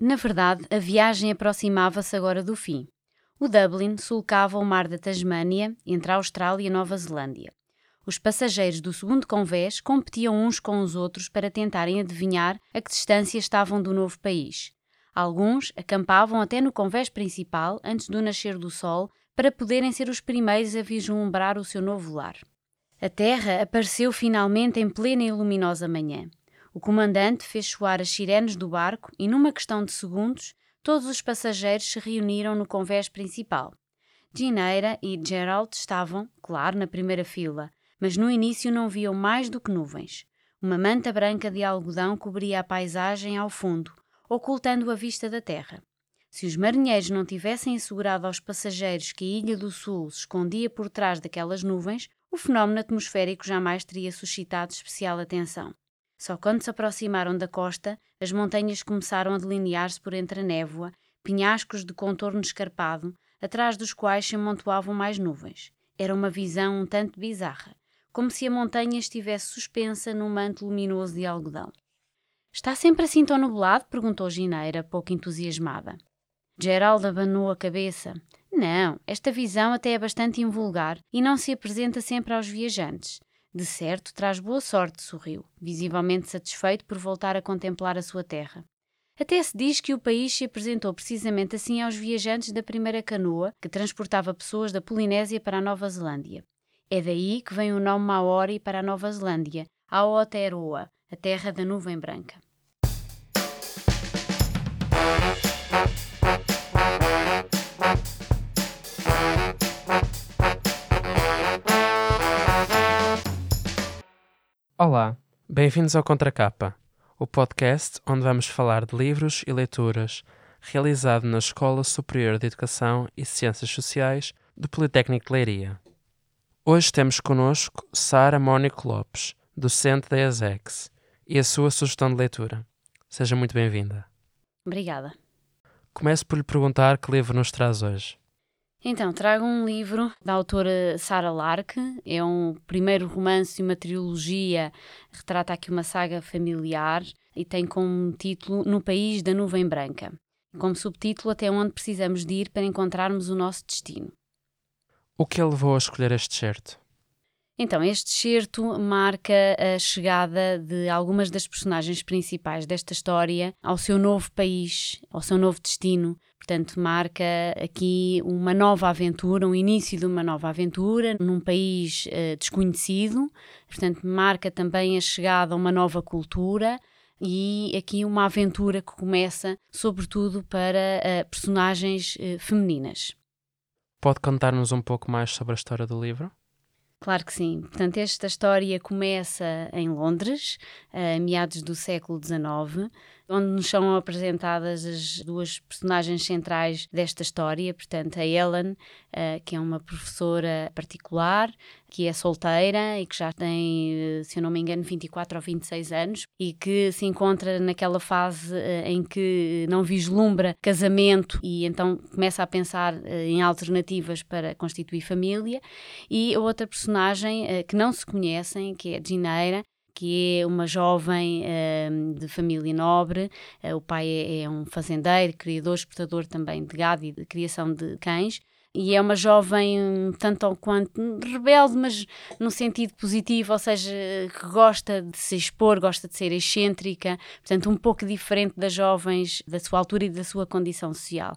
Na verdade, a viagem aproximava-se agora do fim. O Dublin sulcava o mar da Tasmânia entre a Austrália e a Nova Zelândia. Os passageiros do segundo convés competiam uns com os outros para tentarem adivinhar a que distância estavam do novo país. Alguns acampavam até no convés principal antes do nascer do sol para poderem ser os primeiros a vislumbrar o seu novo lar. A terra apareceu finalmente em plena e luminosa manhã. O comandante fez soar as sirenes do barco e, numa questão de segundos, todos os passageiros se reuniram no convés principal. Gineira e Gerald estavam, claro, na primeira fila, mas no início não viam mais do que nuvens. Uma manta branca de algodão cobria a paisagem ao fundo, ocultando a vista da terra. Se os marinheiros não tivessem assegurado aos passageiros que a Ilha do Sul se escondia por trás daquelas nuvens, o fenómeno atmosférico jamais teria suscitado especial atenção. Só quando se aproximaram da costa, as montanhas começaram a delinear-se por entre a névoa, penhascos de contorno escarpado, atrás dos quais se amontoavam mais nuvens. Era uma visão um tanto bizarra, como se a montanha estivesse suspensa num manto luminoso de algodão. Está sempre assim tão nublado? perguntou Gineira, pouco entusiasmada. Gerald abanou a cabeça. Não, esta visão até é bastante invulgar e não se apresenta sempre aos viajantes. De certo, traz boa sorte, sorriu, visivelmente satisfeito por voltar a contemplar a sua terra. Até se diz que o país se apresentou precisamente assim aos viajantes da primeira canoa que transportava pessoas da Polinésia para a Nova Zelândia. É daí que vem o nome Maori para a Nova Zelândia, Aotearoa, a terra da nuvem branca. Olá, bem-vindos ao Contracapa, o podcast onde vamos falar de livros e leituras, realizado na Escola Superior de Educação e Ciências Sociais do Politécnico de Leiria. Hoje temos connosco Sara Mónico Lopes, docente da ESEX, e a sua sugestão de leitura. Seja muito bem-vinda. Obrigada. Começo por lhe perguntar que livro nos traz hoje. Então, trago um livro da autora Sarah Lark. É um primeiro romance e uma trilogia. Retrata aqui uma saga familiar e tem como título No País da Nuvem Branca. Como subtítulo, Até onde precisamos de ir para encontrarmos o nosso destino. O que a levou a escolher este certo? Então, este certo marca a chegada de algumas das personagens principais desta história ao seu novo país, ao seu novo destino, Portanto, marca aqui uma nova aventura, um início de uma nova aventura num país uh, desconhecido. Portanto, marca também a chegada a uma nova cultura e aqui uma aventura que começa, sobretudo, para uh, personagens uh, femininas. Pode contar-nos um pouco mais sobre a história do livro? Claro que sim. Portanto, esta história começa em Londres, a meados do século XIX, onde nos são apresentadas as duas personagens centrais desta história, portanto, a Ellen, uh, que é uma professora particular, que é solteira e que já tem, eh, se eu não me engano, 24 ou 26 anos e que se encontra naquela fase uh, em que não vislumbra casamento e então começa a pensar em alternativas para constituir família. E a outra personagem que não se conhecem, que é a Gineira, que é uma jovem uh, de família nobre. Uh, o pai é, é, um fazendeiro, criador, exportador também de gado e de criação de cães e é uma jovem tanto ou quanto rebelde, mas no sentido positivo, ou seja, que gosta de se expor, gosta de ser excêntrica, portanto, um pouco diferente das jovens da sua altura e da sua condição social.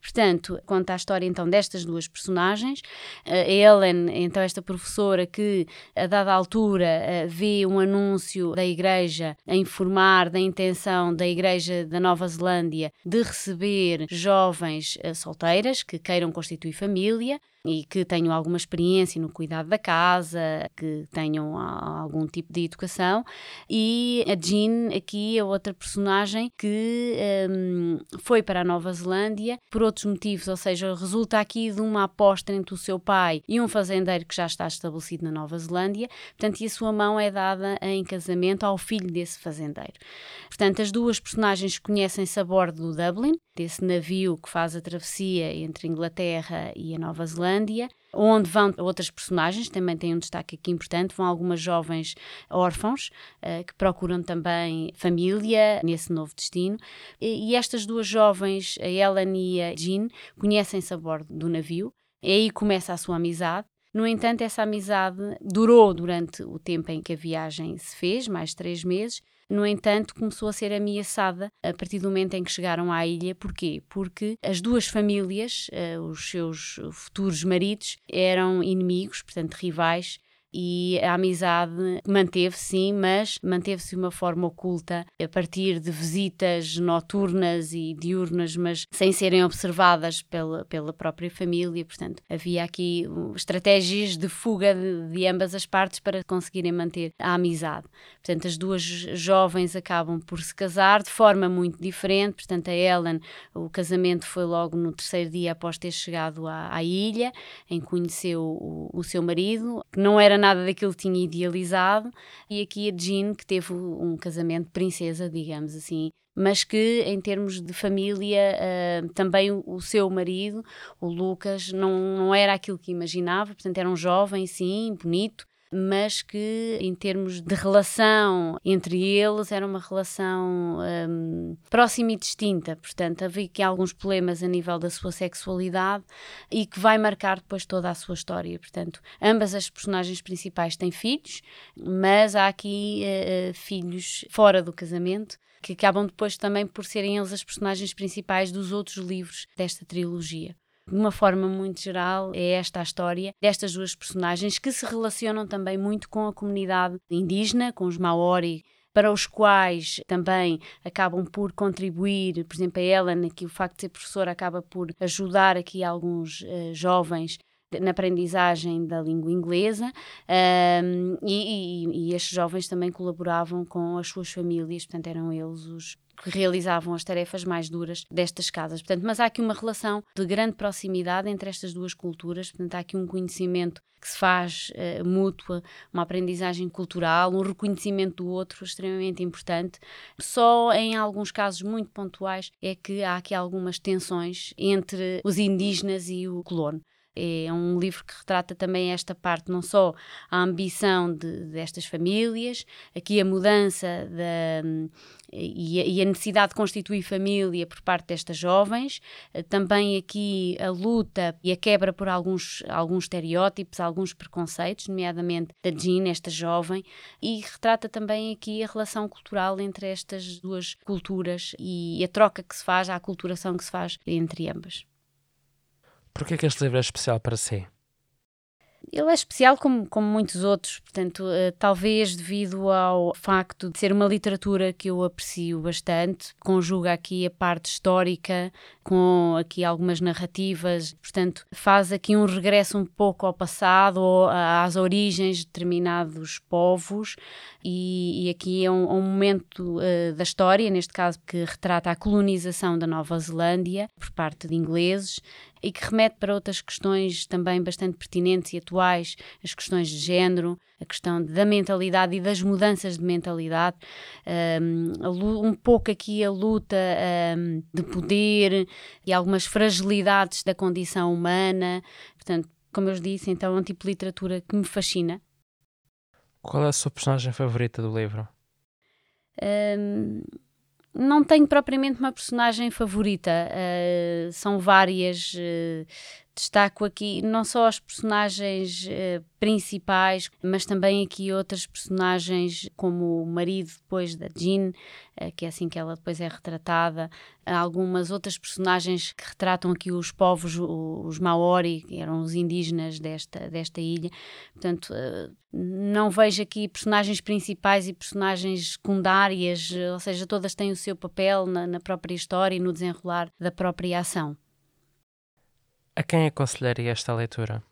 Portanto, conta a história então destas duas personagens. A Ellen, então, esta professora que a dada altura vê um anúncio da igreja a informar da intenção da igreja da Nova Zelândia de receber jovens eh, solteiras que queiram constituir família e que tenham alguma experiência no cuidado da casa, que tenham algum tipo de educação. E a Jean, aqui, é outra personagem que um, foi para a Nova Zelândia por outros motivos, ou seja, resulta aqui de uma aposta entre o seu pai e um fazendeiro que já está estabelecido na Nova Zelândia, portanto, e a sua mão é dada em casamento ao filho desse fazendeiro. Portanto, as duas personagens conhecem-se a bordo do Dublin, desse navio que faz a travessia entre a Inglaterra e a Nova Zelândia onde vão outras personagens, também tem um destaque aqui importante, vão algumas jovens órfãos uh, que procuram também família nesse novo destino. E, e estas duas jovens, a Ellen e a Jean, conhecem-se a bordo do navio. E aí começa a sua amizade. No entanto, essa amizade durou durante o tempo em que a viagem se fez, mais três meses, no entanto, começou a ser ameaçada a partir do momento em que chegaram à ilha. Porquê? Porque as duas famílias, uh, os seus futuros maridos, eram inimigos, portanto, rivais, e a amizade manteve-se, sim, mas manteve-se de uma forma oculta, a partir de visitas noturnas e diurnas, mas sem serem observadas pela, pela própria família. Portanto, havia aqui estratégias de fuga de, de ambas as partes para conseguirem manter a amizade. Portanto, as duas jovens acabam por se casar de forma muito diferente. Portanto, a Ellen, o casamento foi logo no terceiro dia após ter chegado à, à ilha, em que conheceu o, o seu marido, que não era nada daquilo que tinha idealizado, e aqui a Jean, que teve um casamento princesa, digamos assim, mas que em termos de família uh, também o, o, seu marido, o Lucas, não, não era aquilo que imaginava, portanto era um jovem, sim, bonito, mas que em termos de relação entre eles era uma relação um, próxima e distinta. Portanto, havia aqui alguns problemas a nível da sua sexualidade e que vai marcar depois toda a sua história. Portanto, ambas as personagens principais têm filhos, mas há aqui uh, filhos fora do casamento que acabam depois também por serem eles as personagens principais dos outros livros desta trilogia. De uma forma muito geral, é esta a história destas duas personagens que se relacionam também muito com a comunidade indígena, com os Maori, para os quais também acabam por contribuir, por exemplo, a Ellen, que o facto de ser professora acaba por ajudar aqui alguns uh, jovens na aprendizagem da língua inglesa um, e, e, e estes jovens também colaboravam com as suas famílias, portanto eram eles os que realizavam as tarefas mais duras destas casas. Portanto, mas há aqui uma relação de grande proximidade entre estas duas culturas, portanto, há aqui um conhecimento que se faz uh, mútua, uma aprendizagem cultural, um reconhecimento do outro extremamente importante. Só em alguns casos muito pontuais é que há aqui algumas tensões entre os indígenas e o colono. É um livro que retrata também esta parte, não só a ambição de, destas famílias, aqui a mudança da, e, a, e, a, necessidade de constituir família por parte destas jovens, também aqui a luta e a quebra por alguns, alguns estereótipos, alguns preconceitos, nomeadamente da Jean, esta jovem, e retrata também aqui a relação cultural entre estas duas culturas e a troca que se faz, a aculturação que se faz entre ambas. Porquê que este livro é especial para si? Ele é especial como, como muitos outros, portanto, uh, talvez devido ao facto de ser uma literatura que eu aprecio bastante, conjuga aqui a parte histórica com aqui algumas narrativas, portanto, faz aqui um regresso um pouco ao passado ou às origens de determinados povos e, e aqui é um, um momento uh, da história, neste caso que retrata a colonização da Nova Zelândia por parte de ingleses e que remete para outras questões também bastante pertinentes e atuais, as questões de género, a questão da mentalidade e das mudanças de mentalidade, um, um pouco aqui a luta um, de poder e algumas fragilidades da condição humana. Portanto, como eu disse, então é um tipo de literatura que me fascina. Qual é a sua personagem favorita do livro? Um, não tenho propriamente uma personagem favorita, uh, são várias. Uh, destaco aqui não só as personagens uh, principais, mas também aqui outras personagens, como o marido depois da Jean, uh, que é assim que ela depois é retratada, algumas outras personagens que retratam aqui os povos, os Maori, que eram os indígenas desta, desta ilha. Portanto, uh, não vejo aqui personagens principais e personagens secundárias, ou seja, todas têm o seu papel na, na própria história e no desenrolar da própria ação. A quem aconselharia esta leitura?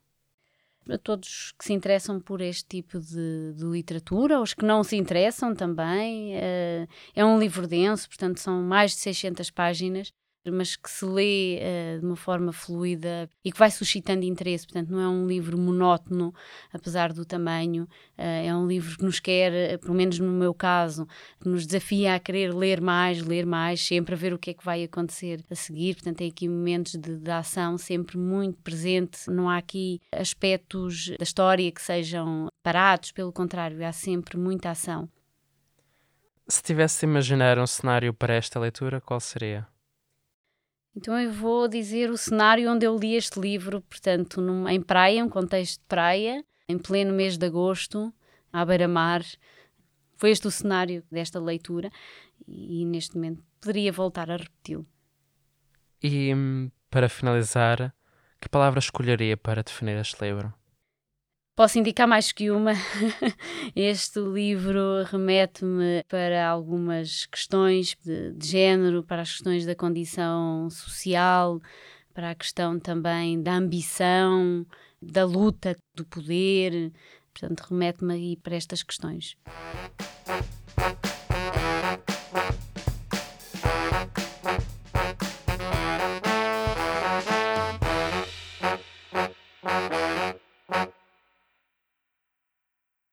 A todos que se interessam por este tipo de, de literatura, os que não se interessam também. Uh, é um livro denso, portanto, são mais de 600 páginas, mas que se lê uh, de uma forma fluida e que vai suscitando interesse. Portanto, não é um livro monótono, apesar do tamanho. Uh, é um livro que nos quer, eh, pelo menos no meu caso, nos desafia a querer ler mais, ler mais, sempre a ver o que é que vai acontecer a seguir. Portanto, tem aqui momentos de, de ação sempre muito presente. Não há aqui aspectos da história que sejam parados, pelo contrário, há sempre muita ação. Se tivesse de imaginar um cenário para esta leitura, qual seria? Então eu vou dizer o cenário onde eu li este livro, portanto, num, em praia, um contexto de praia, em pleno mês de agosto, à beira-mar. Foi este o cenário desta leitura e neste momento poderia voltar a repeti-lo. E hum, para finalizar, que palavra escolheria para definir este livro? Posso indicar mais que uma. Este livro remete-me para algumas questões de, de, género, para as questões da condição social, para a questão também da ambição, da luta, do poder. Portanto, remete-me aí para estas questões.